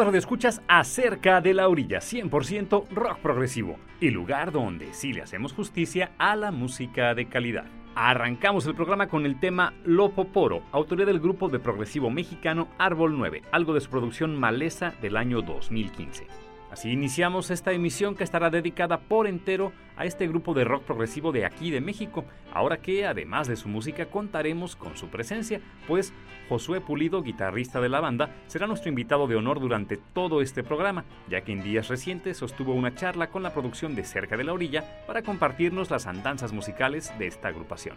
Estimados radioescuchas, a Cerca de la Orilla, 100% rock progresivo y lugar donde sí le hacemos justicia a la música de calidad. Arrancamos el programa con el tema Lopoporo, autoría del grupo de progresivo mexicano Árbol 9, algo de su producción Maleza del año 2015. Así iniciamos esta emisión que estará dedicada por entero a este grupo de rock progresivo de aquí de México, ahora que además de su música contaremos con su presencia, pues Josué Pulido, guitarrista de la banda, será nuestro invitado de honor durante todo este programa, ya que en días recientes sostuvo una charla con la producción de Cerca de la Orilla para compartirnos las andanzas musicales de esta agrupación.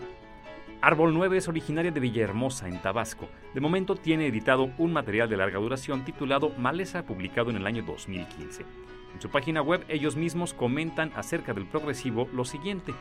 Árbol 9 es originaria de Villahermosa, en Tabasco. De momento tiene editado un material de larga duración titulado Maleza, publicado en el año 2015. En su página web ellos mismos comentan acerca del progresivo lo siguiente.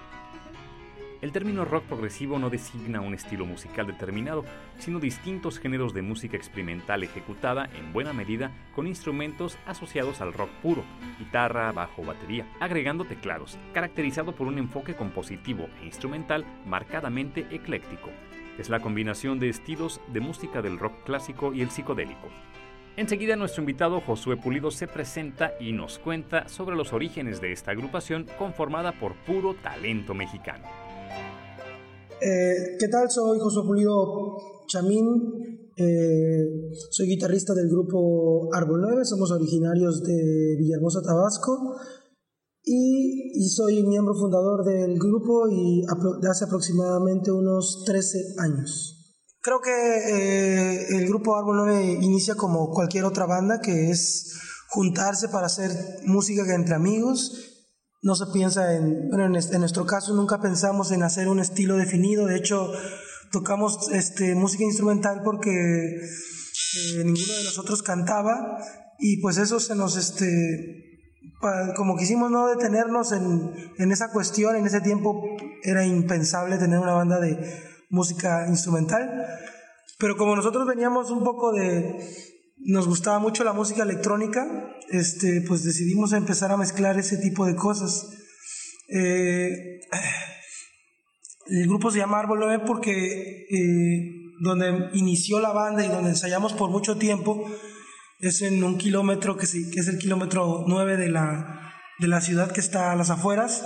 El término rock progresivo no designa un estilo musical determinado, sino distintos géneros de música experimental ejecutada en buena medida con instrumentos asociados al rock puro, guitarra, bajo, batería, agregando teclados, caracterizado por un enfoque compositivo e instrumental marcadamente ecléctico. Es la combinación de estilos de música del rock clásico y el psicodélico. Enseguida nuestro invitado Josué Pulido se presenta y nos cuenta sobre los orígenes de esta agrupación conformada por puro talento mexicano. Eh, ¿Qué tal? Soy José Pulido Chamín, eh, soy guitarrista del grupo Árbol 9, somos originarios de Villahermosa, Tabasco, y, soy miembro fundador del grupo y hace aproximadamente unos 13 años. Creo que eh, el grupo Árbol 9 inicia como cualquier otra banda, que es juntarse para hacer música entre amigos no se piensa en, bueno, en, nuestro caso nunca pensamos en hacer un estilo definido, de hecho tocamos este, música instrumental porque eh, ninguno de nosotros cantaba y pues eso se nos, este, como quisimos no detenernos en, en esa cuestión, en ese tiempo era impensable tener una banda de música instrumental, pero como nosotros veníamos un poco de, nos gustaba mucho la música electrónica, este, pues decidimos empezar a mezclar ese tipo de cosas. Eh, el grupo se llama Árbol 9 porque eh, donde inició la banda y donde ensayamos por mucho tiempo es en un kilómetro que, que es el kilómetro 9 de la, de la ciudad que está a las afueras.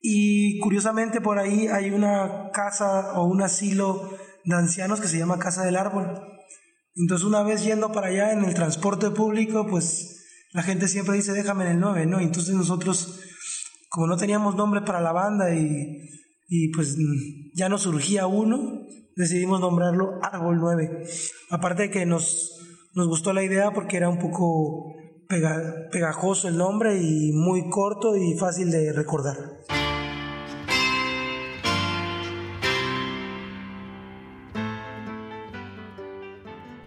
Y curiosamente por ahí hay una casa o un asilo de ancianos que se llama Casa del Árbol. Entonces una vez yendo para allá en el transporte público, pues la gente siempre dice déjame en el 9, ¿no? Entonces nosotros, como no teníamos nombre para la banda y, y pues ya nos surgía uno, decidimos nombrarlo Árbol 9. Aparte de que nos, nos gustó la idea porque era un poco pegajoso el nombre y muy corto y fácil de recordar.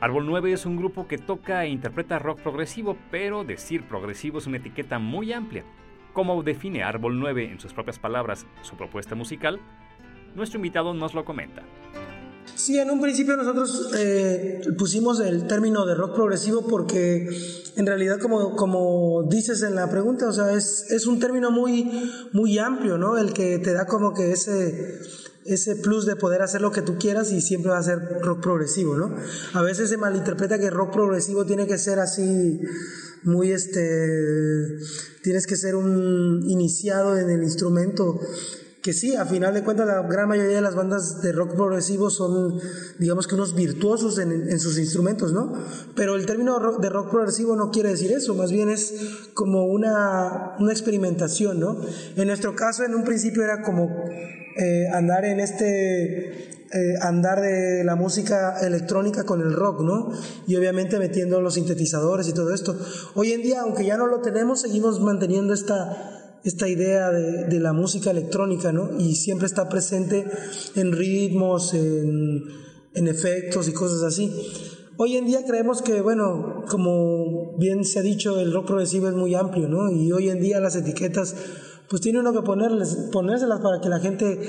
Árbol 9 es un grupo que toca e interpreta rock progresivo, pero decir progresivo es una etiqueta muy amplia. ¿Cómo define Árbol 9 en sus propias palabras su propuesta musical? Nuestro invitado nos lo comenta. Sí, en un principio nosotros eh, pusimos el término de rock progresivo porque en realidad como, como dices en la pregunta, o sea, es, es un término muy, muy amplio, ¿no? El que te da como que ese ese plus de poder hacer lo que tú quieras y siempre va a ser rock progresivo, ¿no? A veces se malinterpreta que rock progresivo tiene que ser así muy este tienes que ser un iniciado en el instrumento que sí, a final de cuentas la gran mayoría de las bandas de rock progresivo son, digamos que unos virtuosos en, en sus instrumentos, ¿no? Pero el término de rock progresivo no quiere decir eso, más bien es como una, una experimentación, ¿no? En nuestro caso, en un principio era como eh, andar en este eh, andar de la música electrónica con el rock, ¿no? Y obviamente metiendo los sintetizadores y todo esto. Hoy en día, aunque ya no lo tenemos, seguimos manteniendo esta, esta idea de, de la música electrónica, ¿no? Y siempre está presente en ritmos, en, en efectos y cosas así. Hoy en día creemos que, bueno, como bien se ha dicho, el rock progresivo es muy amplio, ¿no? Y hoy en día las etiquetas pues tiene uno que ponerles, ponérselas para que la gente,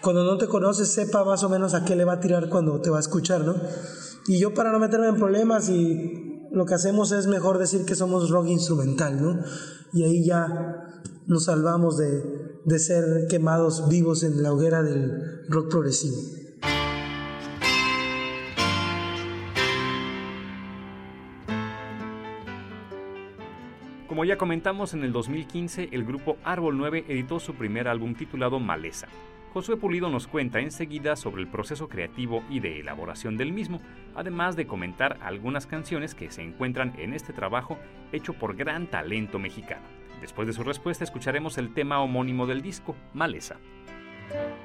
cuando no te conoce, sepa más o menos a qué le va a tirar cuando te va a escuchar, ¿no? Y yo para no meterme en problemas y lo que hacemos es mejor decir que somos rock instrumental, ¿no? Y ahí ya nos salvamos de, de ser quemados vivos en la hoguera del rock progresivo. Como ya comentamos, en el 2015 el grupo Árbol 9 editó su primer álbum titulado Maleza. Josué Pulido nos cuenta enseguida sobre el proceso creativo y de elaboración del mismo, además de comentar algunas canciones que se encuentran en este trabajo hecho por gran talento mexicano. Después de su respuesta escucharemos el tema homónimo del disco, Maleza.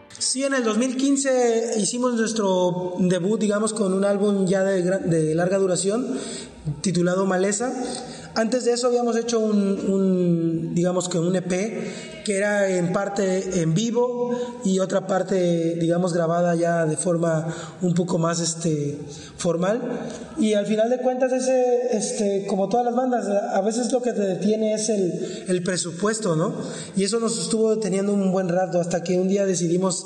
Sí, en el 2015 hicimos nuestro debut, digamos, con un álbum ya de, de larga duración titulado Maleza antes de eso habíamos hecho un, digamos que un EP que era en parte en vivo y otra parte, digamos, grabada ya de forma un poco más este, formal. Y al final de cuentas, ese, este, como todas las bandas, a veces lo que te detiene es el, el presupuesto, ¿no? Y eso nos estuvo deteniendo un buen rato hasta que un día decidimos,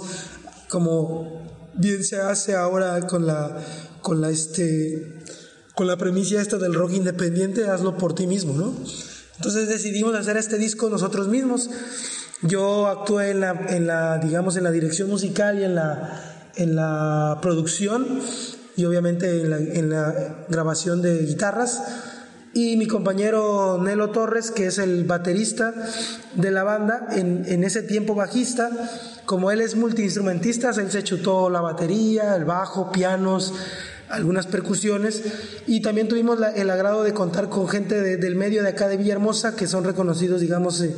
como bien se hace ahora con la, con la, este, con la premisa esta del rock independiente, hazlo por ti mismo, ¿no? Entonces decidimos hacer este disco nosotros mismos. Yo actué en la, en la digamos, en la dirección musical y en la, en la producción y obviamente en la, en la grabación de guitarras. Y mi compañero Nelo Torres, que es el baterista de la banda, en, en ese tiempo bajista, como él es multiinstrumentista, él se chutó la batería, el bajo, pianos, algunas percusiones y también tuvimos el agrado de contar con gente del medio de acá de Villahermosa que son reconocidos digamos eh,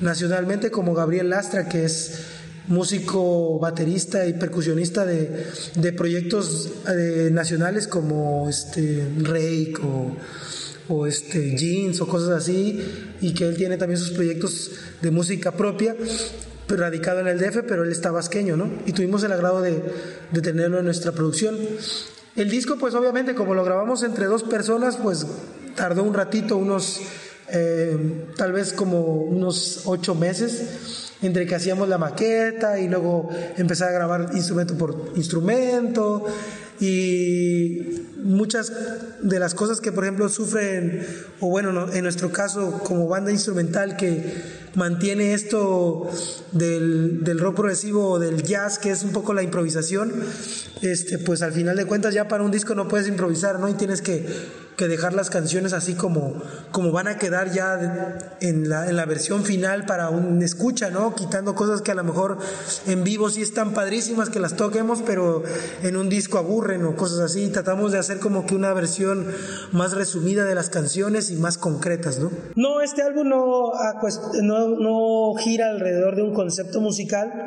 nacionalmente como Gabriel Lastra que es músico, baterista y percusionista de, de proyectos eh, nacionales como este Rake o, o este Jeans o cosas así y que él tiene también sus proyectos de música propia radicado en el DF, pero él está vasqueño, ¿no? Y tuvimos el agrado de, de tenerlo en nuestra producción. El disco, pues obviamente, como lo grabamos entre dos personas, pues tardó un ratito, unos, eh, tal vez como unos ocho meses, entre que hacíamos la maqueta y luego empezar a grabar instrumento por instrumento y muchas de las cosas que por ejemplo sufren o bueno en nuestro caso como banda instrumental que mantiene esto del, del rock progresivo o del jazz que es un poco la improvisación este pues al final de cuentas ya para un disco no puedes improvisar no y tienes que que dejar las canciones así como, como van a quedar ya en la, en la versión final para un escucha, ¿no? Quitando cosas que a lo mejor en vivo sí están padrísimas que las toquemos, pero en un disco aburren o cosas así. Tratamos de hacer como que una versión más resumida de las canciones y más concretas, ¿no? No, este álbum no, ah, pues, no, no gira alrededor de un concepto musical,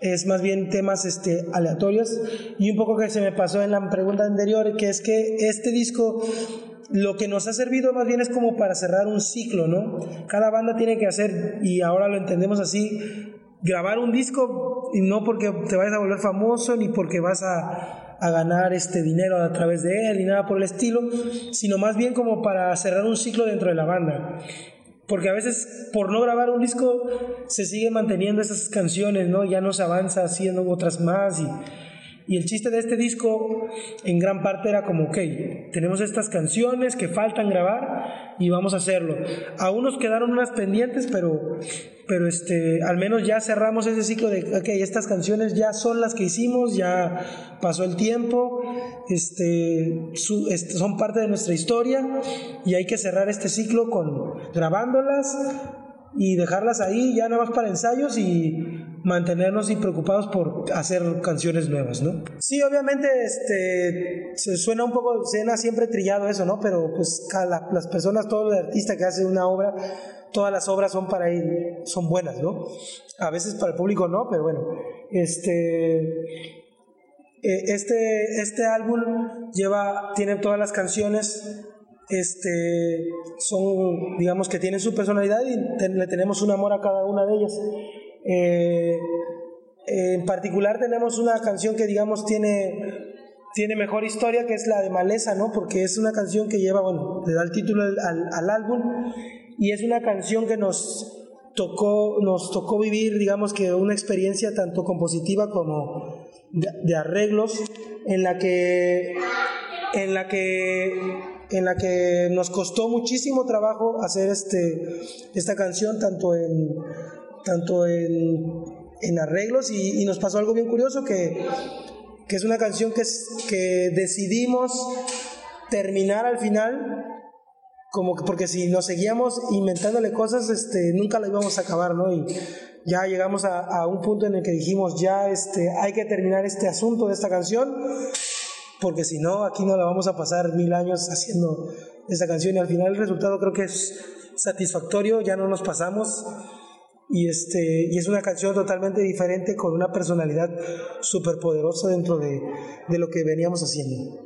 es más bien temas este, aleatorios y un poco que se me pasó en la pregunta anterior, que es que este disco lo que nos ha servido más bien es como para cerrar un ciclo, ¿no? Cada banda tiene que hacer, y ahora lo entendemos así, grabar un disco y no porque te vayas a volver famoso ni porque vas a, a, ganar este dinero a través de él ni nada por el estilo, sino más bien como para cerrar un ciclo dentro de la banda. Porque a veces por no grabar un disco se sigue manteniendo esas canciones, ¿no? Ya no se avanza haciendo otras más y y el chiste de este disco en gran parte era como, ok, tenemos estas canciones que faltan grabar y vamos a hacerlo. Aún nos quedaron unas pendientes, pero, pero este, al menos ya cerramos ese ciclo de, ok, estas canciones ya son las que hicimos, ya pasó el tiempo, este, este son parte de nuestra historia y hay que cerrar este ciclo con grabándolas y dejarlas ahí ya nada más para ensayos y mantenernos y preocupados por hacer canciones nuevas, ¿no? Sí, obviamente este, se suena un poco, suena siempre trillado eso, ¿no? Pero pues cada, las personas, todo el artista que hace una obra, todas las obras son para ir, son buenas, ¿no? A veces para el público no, pero bueno, este, e, este, este álbum lleva, tiene todas las canciones este, son, digamos que tienen su personalidad y le tenemos un amor a cada una de ellas. Eh, en particular tenemos una canción que digamos tiene, tiene mejor historia que es la de Maleza, ¿no? Porque es una canción que lleva, bueno, le da el título al, al álbum y es una canción que nos tocó, nos tocó vivir, digamos que una experiencia tanto compositiva como de, arreglos en la que en la que en la que nos costó muchísimo trabajo hacer este, esta canción, tanto en, tanto en, en arreglos y, y, nos pasó algo bien curioso que, que es una canción que, que decidimos terminar al final como que porque si nos seguíamos inventándole cosas, este, nunca lo íbamos a acabar, ¿no? Y ya llegamos a, a, un punto en el que dijimos, ya este, hay que terminar este asunto de esta canción, porque si no, aquí no la vamos a pasar mil años haciendo esta canción y al final el resultado creo que es satisfactorio, ya no nos pasamos y, este, y es una canción totalmente diferente con una personalidad súper poderosa dentro de, de lo que veníamos haciendo.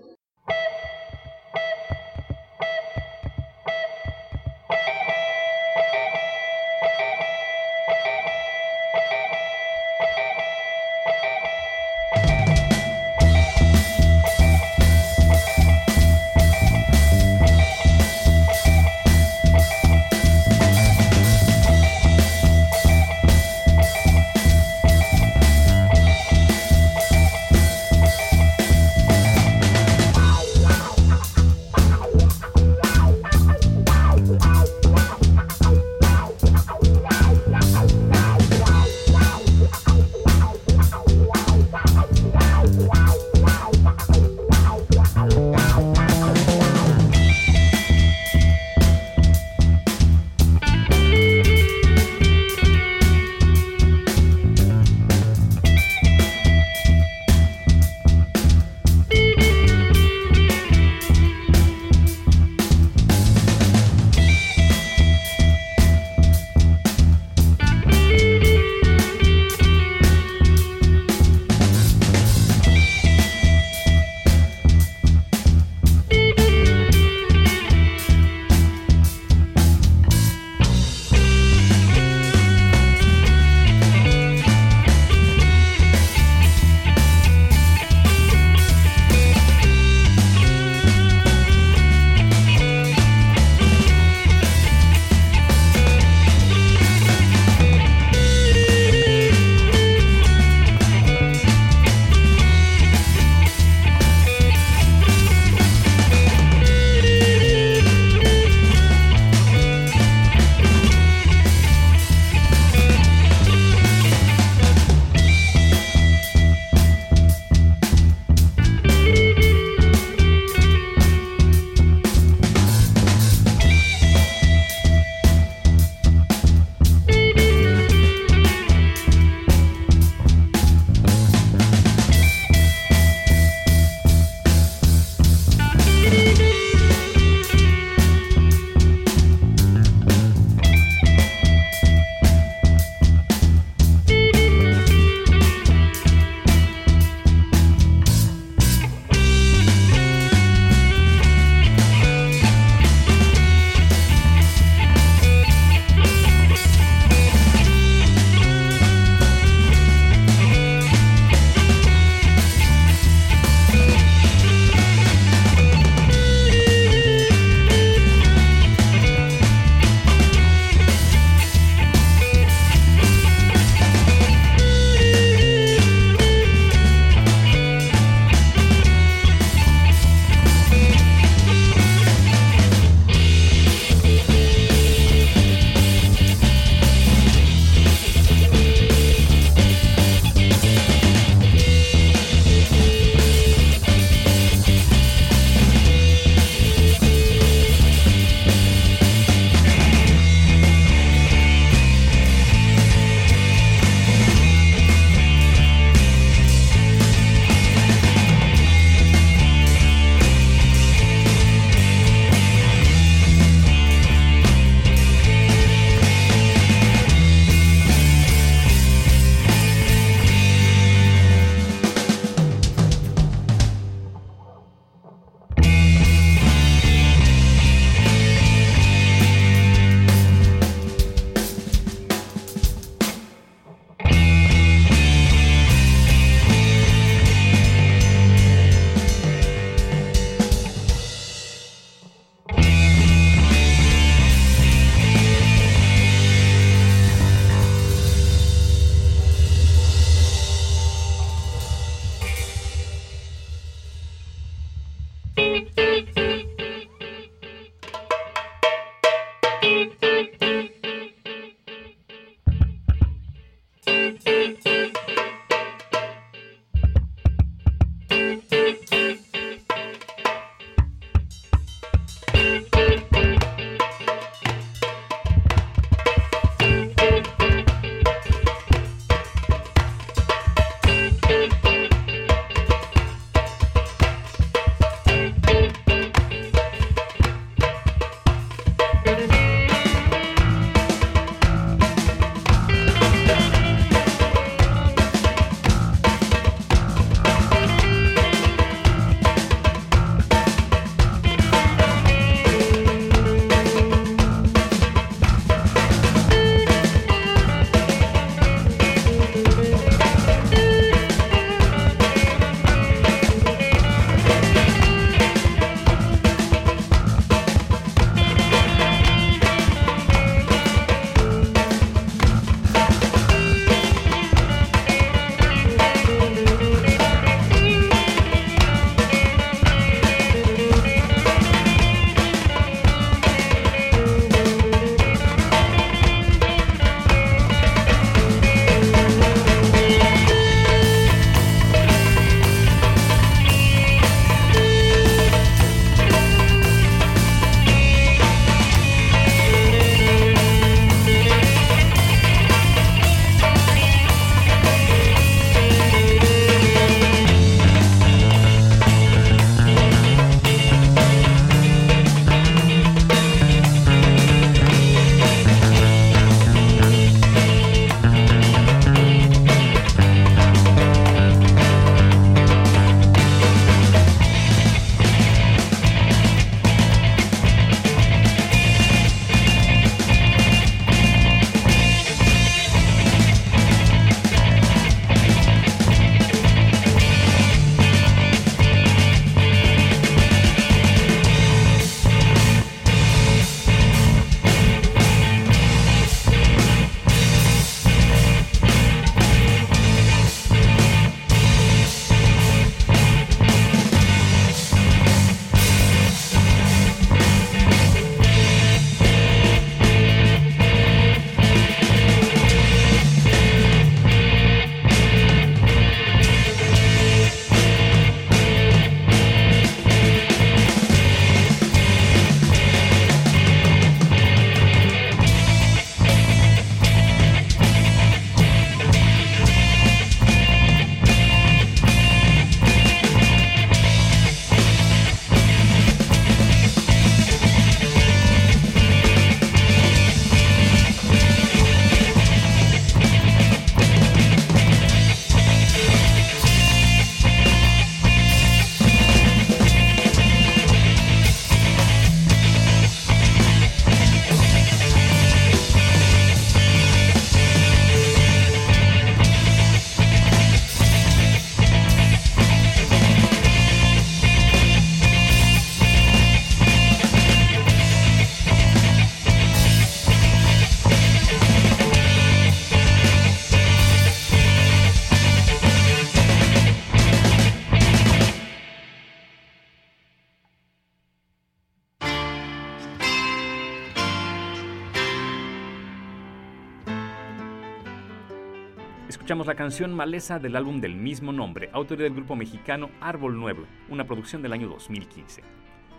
La canción Maleza del álbum del mismo nombre, autoría del grupo mexicano Árbol Nuevo, una producción del año 2015.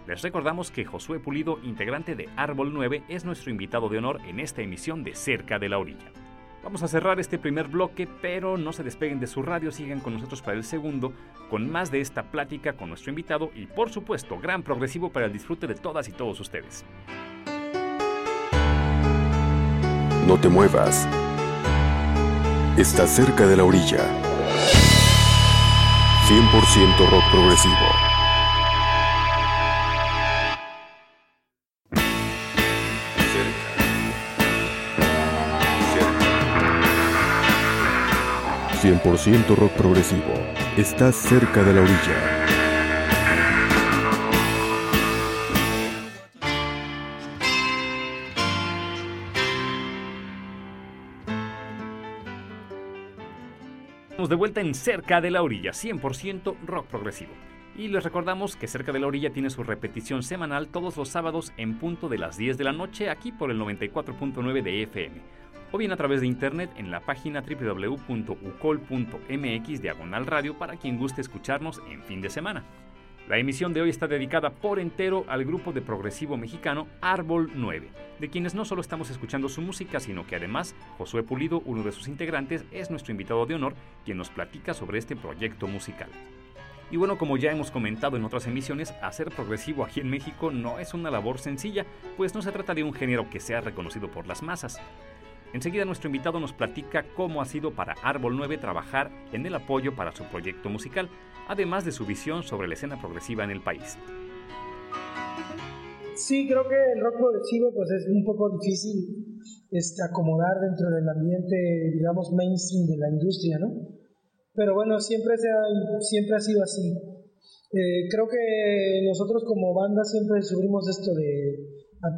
Les recordamos que Josué Pulido, integrante de Árbol 9, es nuestro invitado de honor en esta emisión de Cerca de la Orilla. Vamos a cerrar este primer bloque, pero no se despeguen de su radio, sigan con nosotros para el segundo, con más de esta plática con nuestro invitado y por supuesto, gran progresivo para el disfrute de todas y todos ustedes. No te muevas. Está cerca de la orilla. 100% rock progresivo. ...100% rock progresivo... ...está cerca de la orilla... de vuelta en Cerca de la Orilla, 100% rock progresivo. Y les recordamos que Cerca de la Orilla tiene su repetición semanal todos los sábados en punto de las 10 de la noche aquí por el 94.9 de FM. O bien a través de internet en la página www.ucol.mx diagonal radio para quien guste escucharnos en fin de semana. La emisión de hoy está dedicada por entero al grupo de progresivo mexicano Árbol 9, de quienes no solo estamos escuchando su música, sino que además Josué Pulido, uno de sus integrantes, es nuestro invitado de honor, quien nos platica sobre este proyecto musical. Y bueno, como ya hemos comentado en otras emisiones, hacer progresivo aquí en México no es una labor sencilla, pues no se trata de un género que sea reconocido por las masas. Enseguida nuestro invitado nos platica cómo ha sido para Árbol 9 trabajar en el apoyo para su proyecto musical, además de su visión sobre la escena progresiva en el país. Sí, creo que el rock progresivo pues es un poco difícil este, acomodar dentro del ambiente, digamos, mainstream de la industria, ¿no? Pero bueno, siempre, se ha, siempre ha sido así. Eh, creo que nosotros como banda siempre subimos esto de,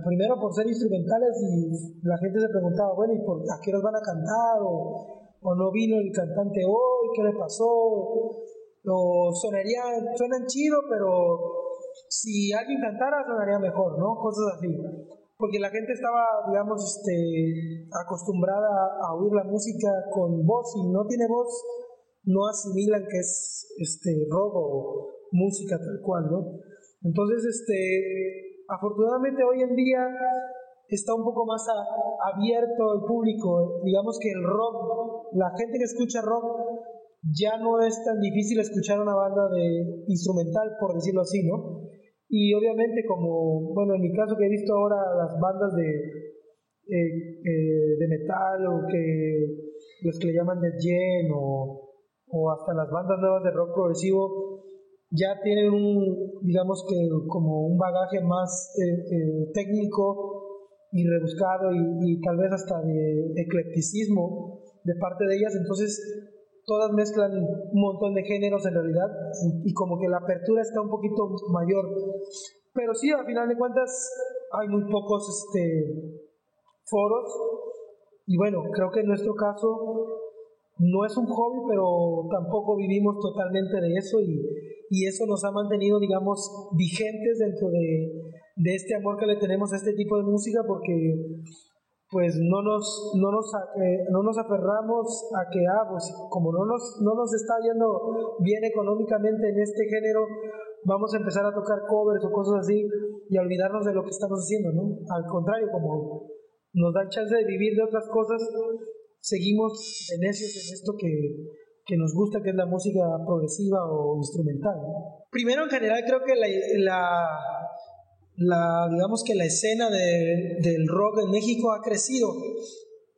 primero por ser instrumentales y la gente se preguntaba, bueno, ¿y por, a qué nos van a cantar? O, o no vino el cantante hoy, ¿qué le pasó? O sonaría, suenan chido, pero si alguien cantara sonaría mejor, ¿no? Cosas así. Porque la gente estaba, digamos, este, acostumbrada a oír la música con voz y no tiene voz, no asimilan que es este, rock o música tal cual, ¿no? Entonces, este, afortunadamente hoy en día está un poco más abierto el público. Digamos que el rock, la gente que escucha rock ya no es tan difícil escuchar una banda de instrumental, por decirlo así, ¿no? Y obviamente como, bueno, en mi caso que he visto ahora las bandas de, eh, eh, de metal o que los que le llaman de Gen o, o hasta las bandas nuevas de rock progresivo ya tienen un, digamos que como un bagaje más eh, técnico y rebuscado y, y tal vez hasta de eclecticismo de parte de ellas, entonces todas mezclan un montón de géneros en realidad y como que la apertura está un poquito mayor. Pero sí, al final de cuentas hay muy pocos este, foros y bueno, creo que en nuestro caso no es un hobby, pero tampoco vivimos totalmente de eso y, y eso nos ha mantenido, digamos, vigentes dentro de, de este amor que le tenemos a este tipo de música porque pues no nos, no nos, eh, no nos aferramos a que, ah, pues como no nos, no nos está yendo bien económicamente en este género, vamos a empezar a tocar covers o cosas así y a olvidarnos de lo que estamos haciendo, ¿no? Al contrario, como nos dan chance de vivir de otras cosas, seguimos de necios en esto que, que nos gusta, que es la música progresiva o instrumental. Primero, en general, creo que la la, digamos que la escena de, del rock en México ha crecido.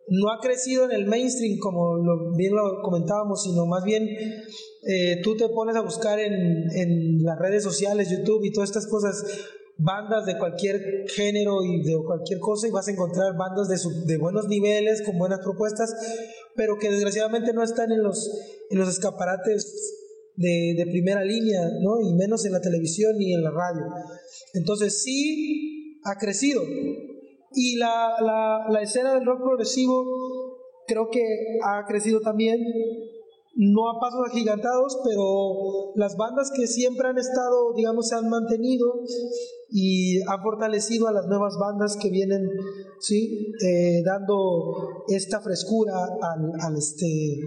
No ha crecido en el mainstream, como lo, bien lo comentábamos, sino más bien eh, tú te pones a buscar en, en las redes sociales, YouTube y todas estas cosas, bandas de cualquier género y de cualquier cosa y vas a encontrar bandas de, de buenos niveles, con buenas propuestas, pero que desgraciadamente no están en los, en los escaparates de, de, primera línea, ¿no? Y menos en la televisión ni en la radio. Entonces sí ha crecido. Y la, la, la escena del rock progresivo creo que ha crecido también no a pasos agigantados, pero las bandas que siempre han estado, digamos, se han mantenido y han fortalecido a las nuevas bandas que vienen, ¿sí? Eh, dando esta frescura al, este,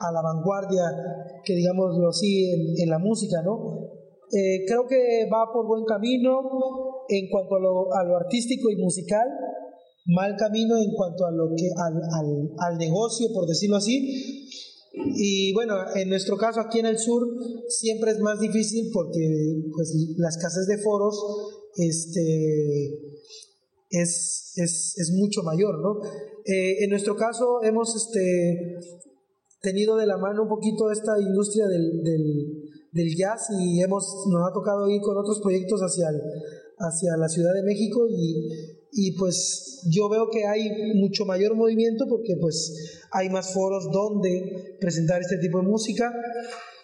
a la vanguardia, que digámoslo así, en, la música, ¿no? Eh, creo que va por buen camino en cuanto a lo, artístico y musical, mal camino en cuanto a lo que al negocio, por decirlo así, y bueno, en nuestro caso aquí en el sur siempre es más difícil porque pues, la escasez de foros este, es, es, es mucho mayor, ¿no? Eh, en nuestro caso hemos este, tenido de la mano un poquito esta industria del, del, del jazz y hemos, nos ha tocado ir con otros proyectos hacia, hacia la Ciudad de México y, y pues yo veo que hay mucho mayor movimiento porque pues hay más foros donde presentar este tipo de música.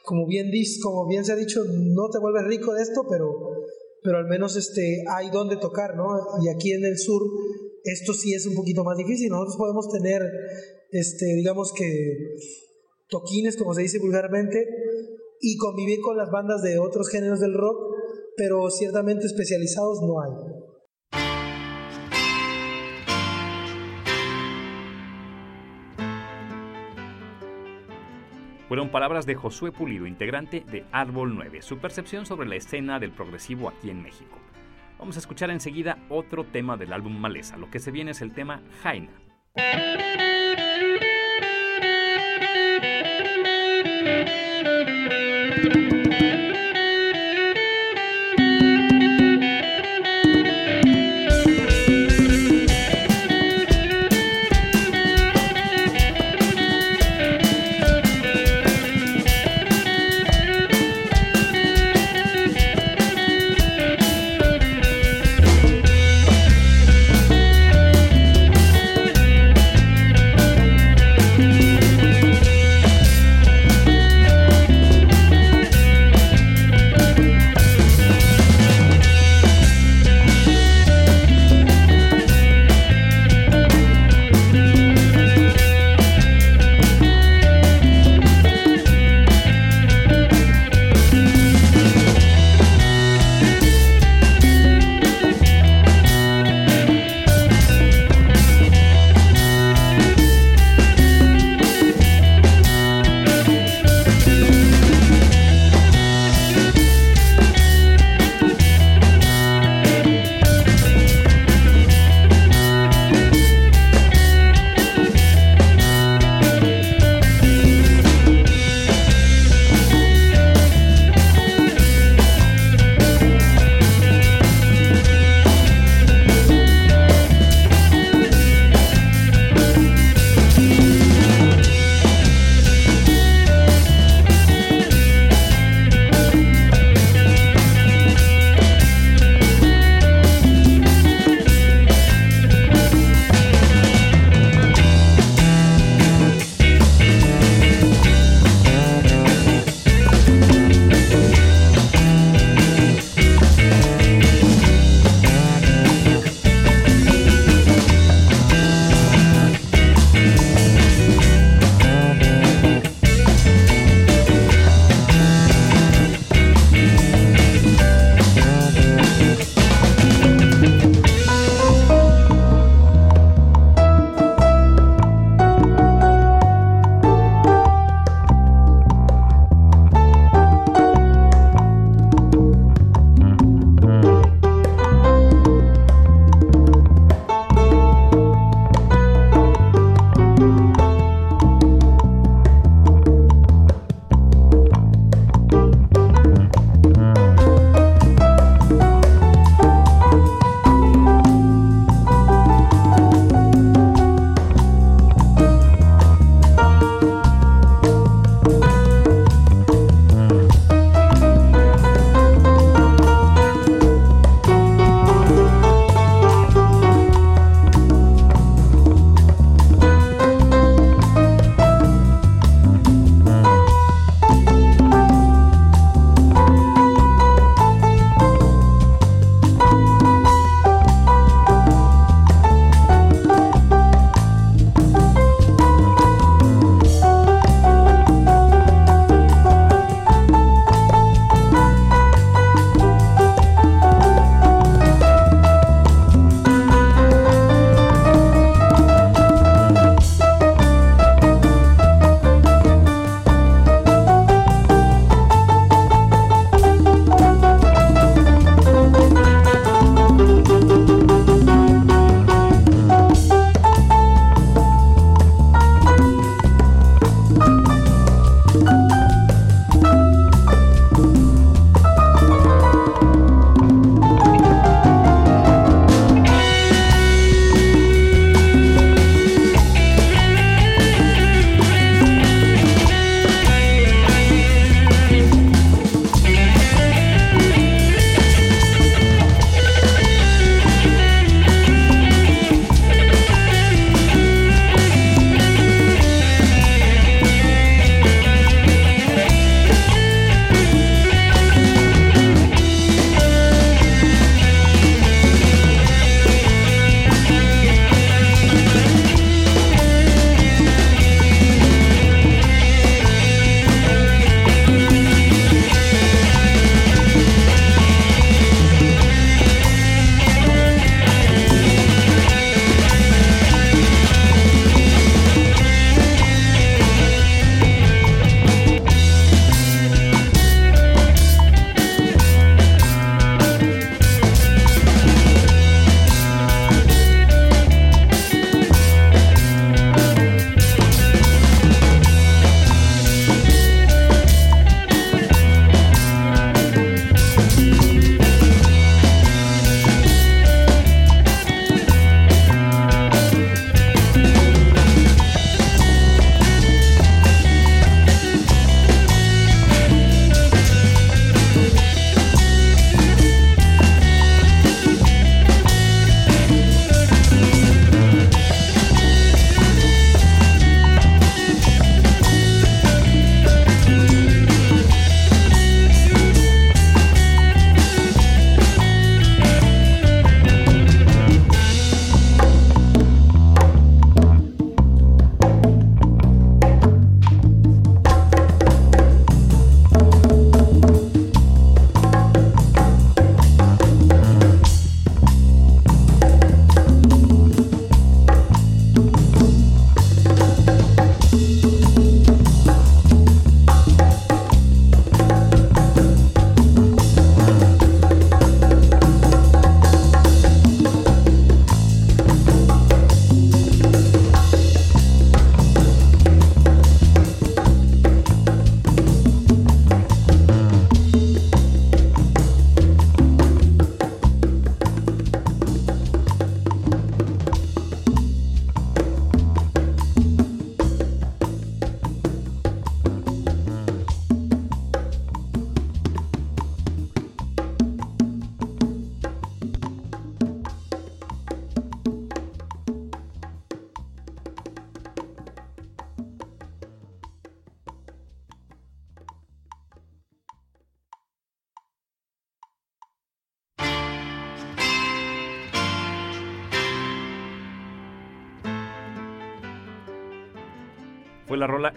Como bien, como bien se ha dicho, no te vuelves rico de esto, pero, pero al menos este, hay donde tocar, ¿no? Y aquí en el sur esto sí es un poquito más difícil. Nosotros podemos tener, este, digamos que, toquines, como se dice vulgarmente, y convivir con las bandas de otros géneros del rock, pero ciertamente especializados no hay. Fueron palabras de Josué Pulido, integrante de Árbol 9, su percepción sobre la escena del progresivo aquí en México. Vamos a escuchar enseguida otro tema del álbum Maleza. Lo que se viene es el tema Jaina.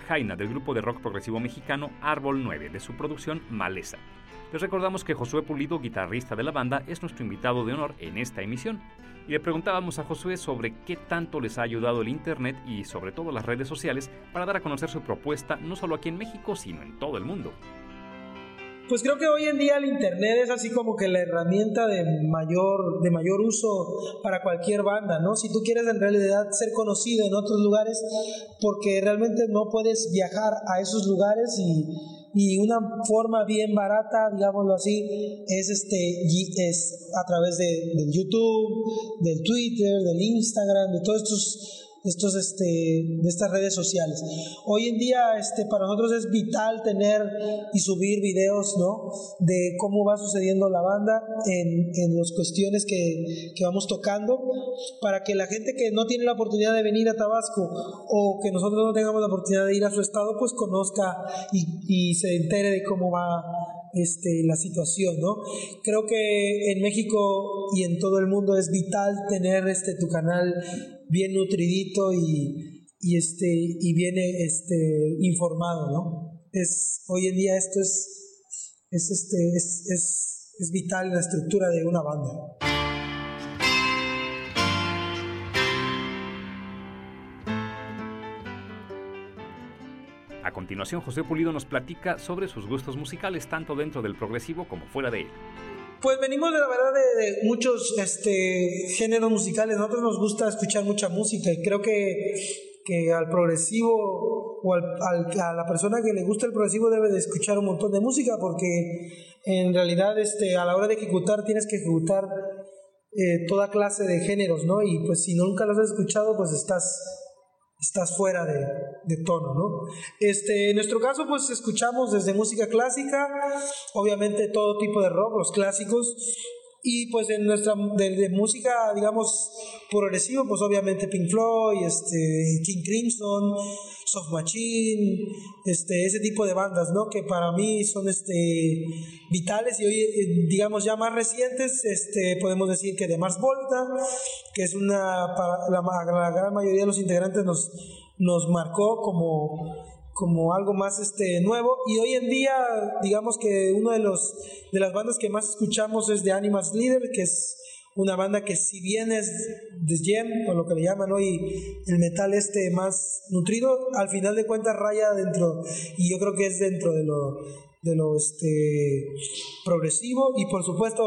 Jaina del grupo de rock progresivo mexicano Árbol 9 de su producción Maleza. Les recordamos que Josué Pulido, guitarrista de la banda, es nuestro invitado de honor en esta emisión. Y le preguntábamos a Josué sobre qué tanto les ha ayudado el Internet y sobre todo las redes sociales para dar a conocer su propuesta no solo aquí en México, sino en todo el mundo. Pues creo que hoy en día el internet es así como que la herramienta de mayor, de mayor uso para cualquier banda, ¿no? Si tú quieres en realidad ser conocido en otros lugares, porque realmente no puedes viajar a esos lugares y, y una forma bien barata, digámoslo así, es este es a través de, del YouTube, del Twitter, del Instagram, de todos estos estos, este, de estas redes sociales. Hoy en día este, para nosotros es vital tener y subir videos ¿no? de cómo va sucediendo la banda en, en las cuestiones que, que vamos tocando para que la gente que no tiene la oportunidad de venir a Tabasco o que nosotros no tengamos la oportunidad de ir a su estado, pues conozca y, y se entere de cómo va este, la situación, ¿no? Creo que en México y en todo el mundo es vital tener este, tu canal bien nutridito y, y, este, y bien este, informado, ¿no? Es, hoy en día esto es, es, este, es, es, es vital en la estructura de una banda. A continuación, José Pulido nos platica sobre sus gustos musicales tanto dentro del progresivo como fuera de él. Pues venimos de la verdad de, muchos este, géneros musicales. Nosotros nos gusta escuchar mucha música y creo que, que al progresivo o al, a la persona que le gusta el progresivo debe de escuchar un montón de música porque en realidad este, a la hora de ejecutar tienes que ejecutar eh, toda clase de géneros, ¿no? Y pues si nunca los has escuchado, pues estás estás fuera de, de, tono, ¿no? Este, en nuestro caso, pues escuchamos desde música clásica, obviamente todo tipo de rock, los clásicos, y pues en nuestra de, música, digamos, progresivo, pues obviamente Pink Floyd, este, King Crimson, Soft Machine, este, ese tipo de bandas, ¿no? Que para mí son este, vitales y hoy, eh, digamos, ya más recientes, este, podemos decir que de Mars Volta, que es una, para la, la gran mayoría de los integrantes nos, nos marcó como como algo más este nuevo. Y hoy en día digamos que uno de los de las bandas que más escuchamos es de Animals Leader que es una banda que si bien es de gem o lo que le llaman hoy el metal este más nutrido al final de cuentas raya dentro y yo creo que es dentro de lo de lo este progresivo. Y por supuesto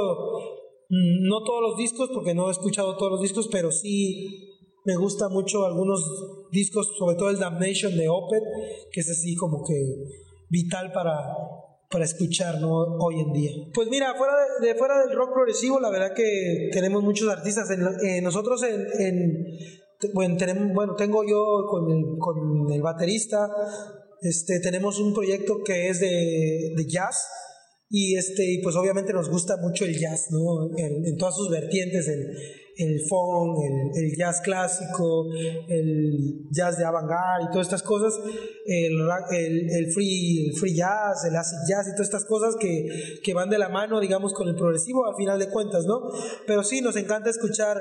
mm, no todos los discos porque no he escuchado todos los discos pero sí me gusta mucho algunos discos, sobre todo el Damnation de Opeth, que es así como que vital para, para escuchar ¿no? hoy en día. Pues mira, fuera de, fuera del rock progresivo, la verdad que tenemos muchos artistas. En, eh, nosotros en, en bueno, tenemos, bueno, tengo yo con el, con el baterista, este, tenemos un proyecto que es de, de jazz. Y este, pues obviamente nos gusta mucho el jazz, ¿no? En, todas sus vertientes, el funk, el, jazz clásico, el jazz de avant-garde y todas estas cosas, el, el, free, el free jazz, el acid jazz y todas estas cosas que, que, van de la mano, digamos, con el progresivo a final de cuentas, ¿no? Pero sí, nos encanta escuchar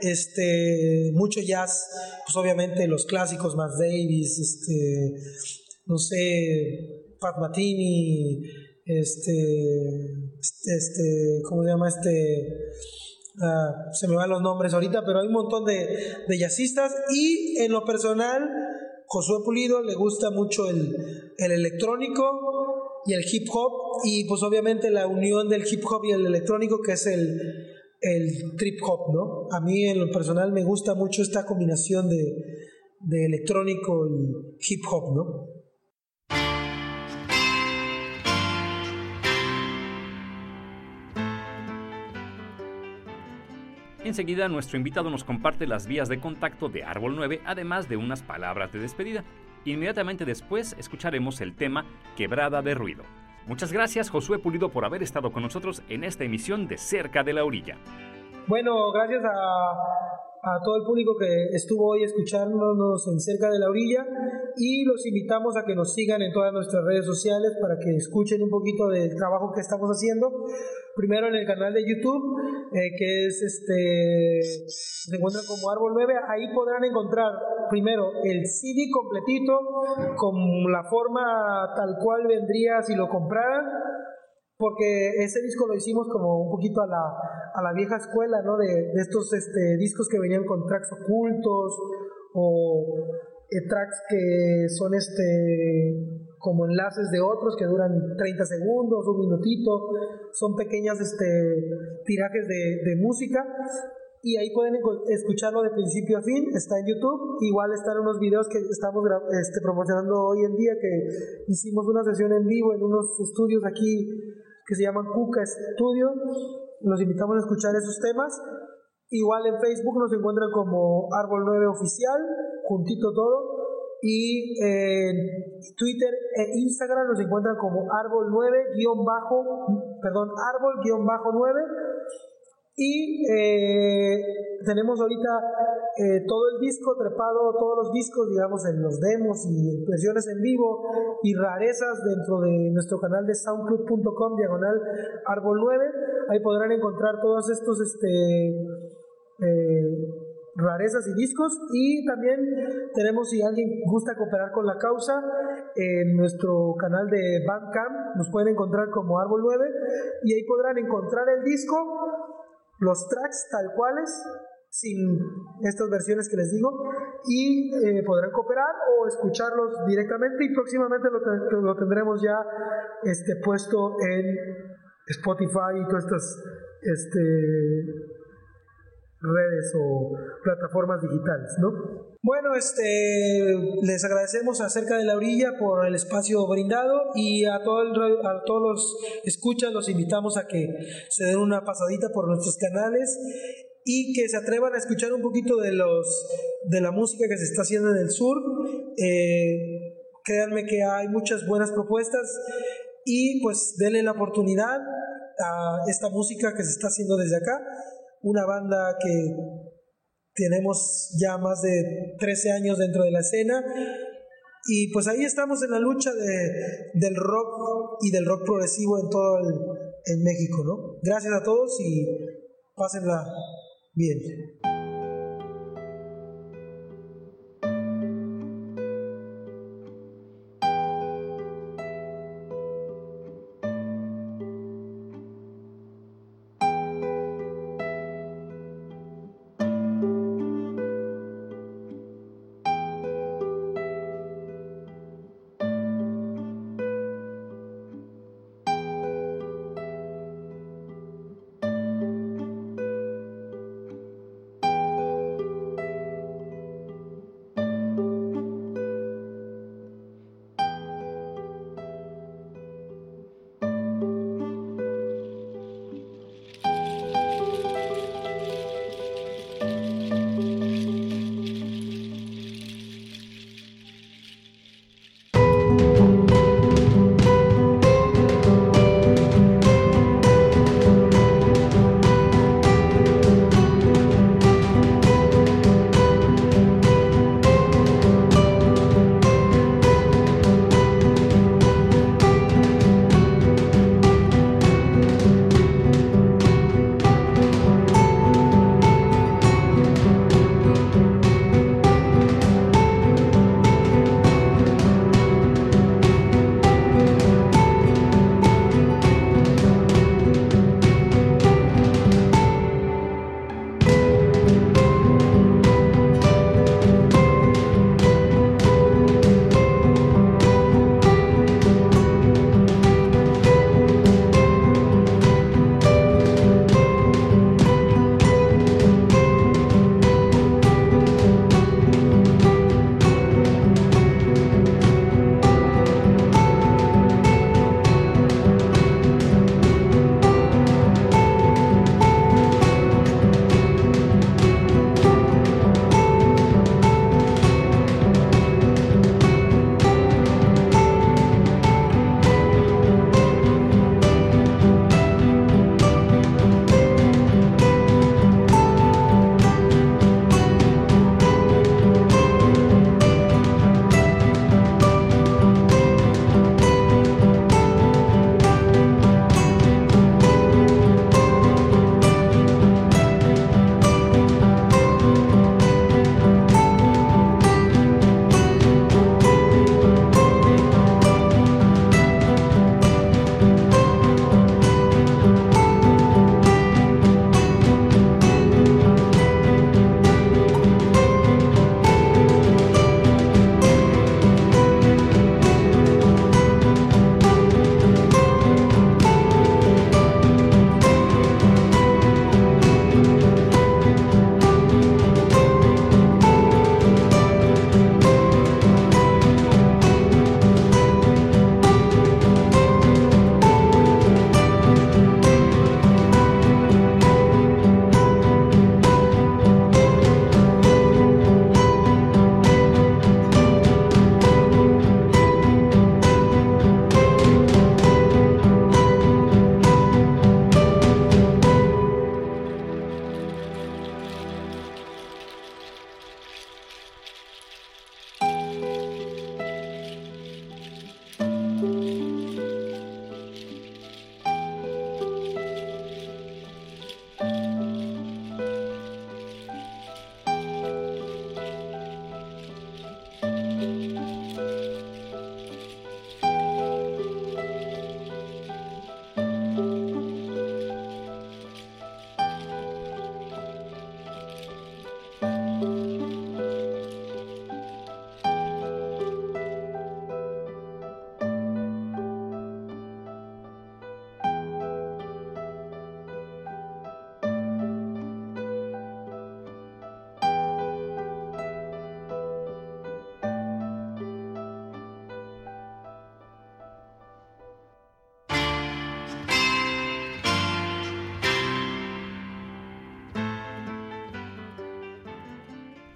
este, mucho jazz, pues obviamente los clásicos, más Davis, este, no sé, Pat Matini, este, este, ¿cómo se llama este? Ah, se me van los nombres ahorita, pero hay un montón de, de jazzistas y en lo personal, Josué Pulido le gusta mucho el, el electrónico y el hip hop y pues obviamente la unión del hip hop y el electrónico que es el, el trip hop, ¿no? A mí en lo personal me gusta mucho esta combinación de, de electrónico y hip hop, ¿no? Enseguida nuestro invitado nos comparte las vías de contacto de Árbol 9, además de unas palabras de despedida. Inmediatamente después escucharemos el tema Quebrada de Ruido. Muchas gracias Josué Pulido por haber estado con nosotros en esta emisión de Cerca de la Orilla. Bueno, gracias a, todo el público que estuvo hoy escuchándonos en Cerca de la Orilla y los invitamos a que nos sigan en todas nuestras redes sociales para que escuchen un poquito del trabajo que estamos haciendo. Primero en el canal de YouTube, eh, que es este, se encuentran como Árbol 9, ahí podrán encontrar primero el CD completito con la forma tal cual vendría si lo compraran porque ese disco lo hicimos como un poquito a la, a la vieja escuela, ¿no? De, estos este, discos que venían con tracks ocultos o eh, tracks que son este como enlaces de otros que duran 30 segundos, un minutito, son pequeñas este, tirajes de, de música y ahí pueden escucharlo de principio a fin, está en YouTube, igual están unos videos que estamos este, promocionando hoy en día, que hicimos una sesión en vivo en unos estudios aquí que se llaman Cuca Studio, los invitamos a escuchar esos temas, igual en Facebook nos encuentran como Árbol 9 Oficial, juntito todo, y en Twitter e Instagram nos encuentran como árbol 9 guion bajo, perdón, árbol guion bajo 9 y eh, tenemos ahorita eh, todo el disco trepado, todos los discos, digamos, en los demos y versiones en vivo y rarezas dentro de nuestro canal de soundcloud.com, diagonal árbol 9. Ahí podrán encontrar todos estos este, eh, rarezas y discos. Y también tenemos si alguien gusta cooperar con la causa en nuestro canal de Bandcamp nos pueden encontrar como Árbol 9 y ahí podrán encontrar el disco los tracks tal cuales sin estas versiones que les digo y eh, podrán cooperar o escucharlos directamente y próximamente lo, lo tendremos ya este, puesto en Spotify y todas estas este, redes o plataformas digitales, ¿no? Bueno, este, les agradecemos acerca de la orilla por el espacio brindado y a, todo a todos los escuchas los invitamos a que se den una pasadita por nuestros canales y que se atrevan a escuchar un poquito de los de la música que se está haciendo en el sur. Eh, créanme que hay muchas buenas propuestas y pues denle la oportunidad a esta música que se está haciendo desde acá una banda que tenemos ya más de 13 años dentro de la escena y pues ahí estamos en la lucha de, del rock y del rock progresivo en todo el, en México, ¿no? Gracias a todos y pásenla bien.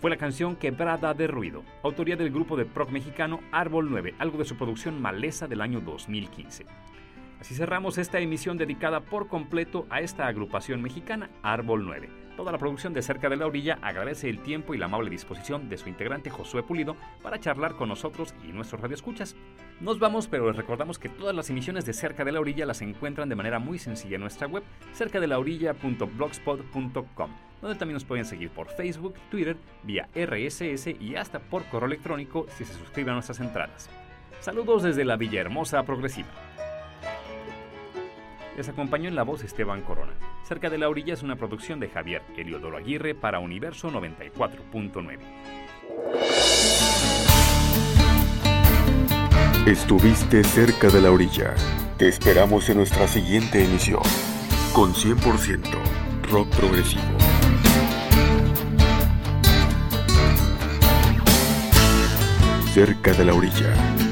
Fue la canción Quebrada de Ruido, autoría del grupo de prog mexicano Árbol 9, algo de su producción Maleza del año 2015. Así cerramos esta emisión dedicada por completo a esta agrupación mexicana Árbol 9. Toda la producción de Cerca de la Orilla agradece el tiempo y la amable disposición de su integrante Josué Pulido para charlar con nosotros y nuestros radioescuchas. Nos vamos, pero les recordamos que todas las emisiones de Cerca de la Orilla las encuentran de manera muy sencilla en nuestra web, cercadelaorilla.blogspot.com, donde también nos pueden seguir por Facebook, Twitter, vía RSS y hasta por correo electrónico si se suscriben a nuestras entradas. Saludos desde la Villahermosa Progresiva. Les acompañó en la voz Esteban Corona. Cerca de la orilla es una producción de Javier Heliodoro Aguirre para Universo 94.9. Estuviste cerca de la orilla. Te esperamos en nuestra siguiente emisión con 100% rock progresivo. Cerca de la orilla.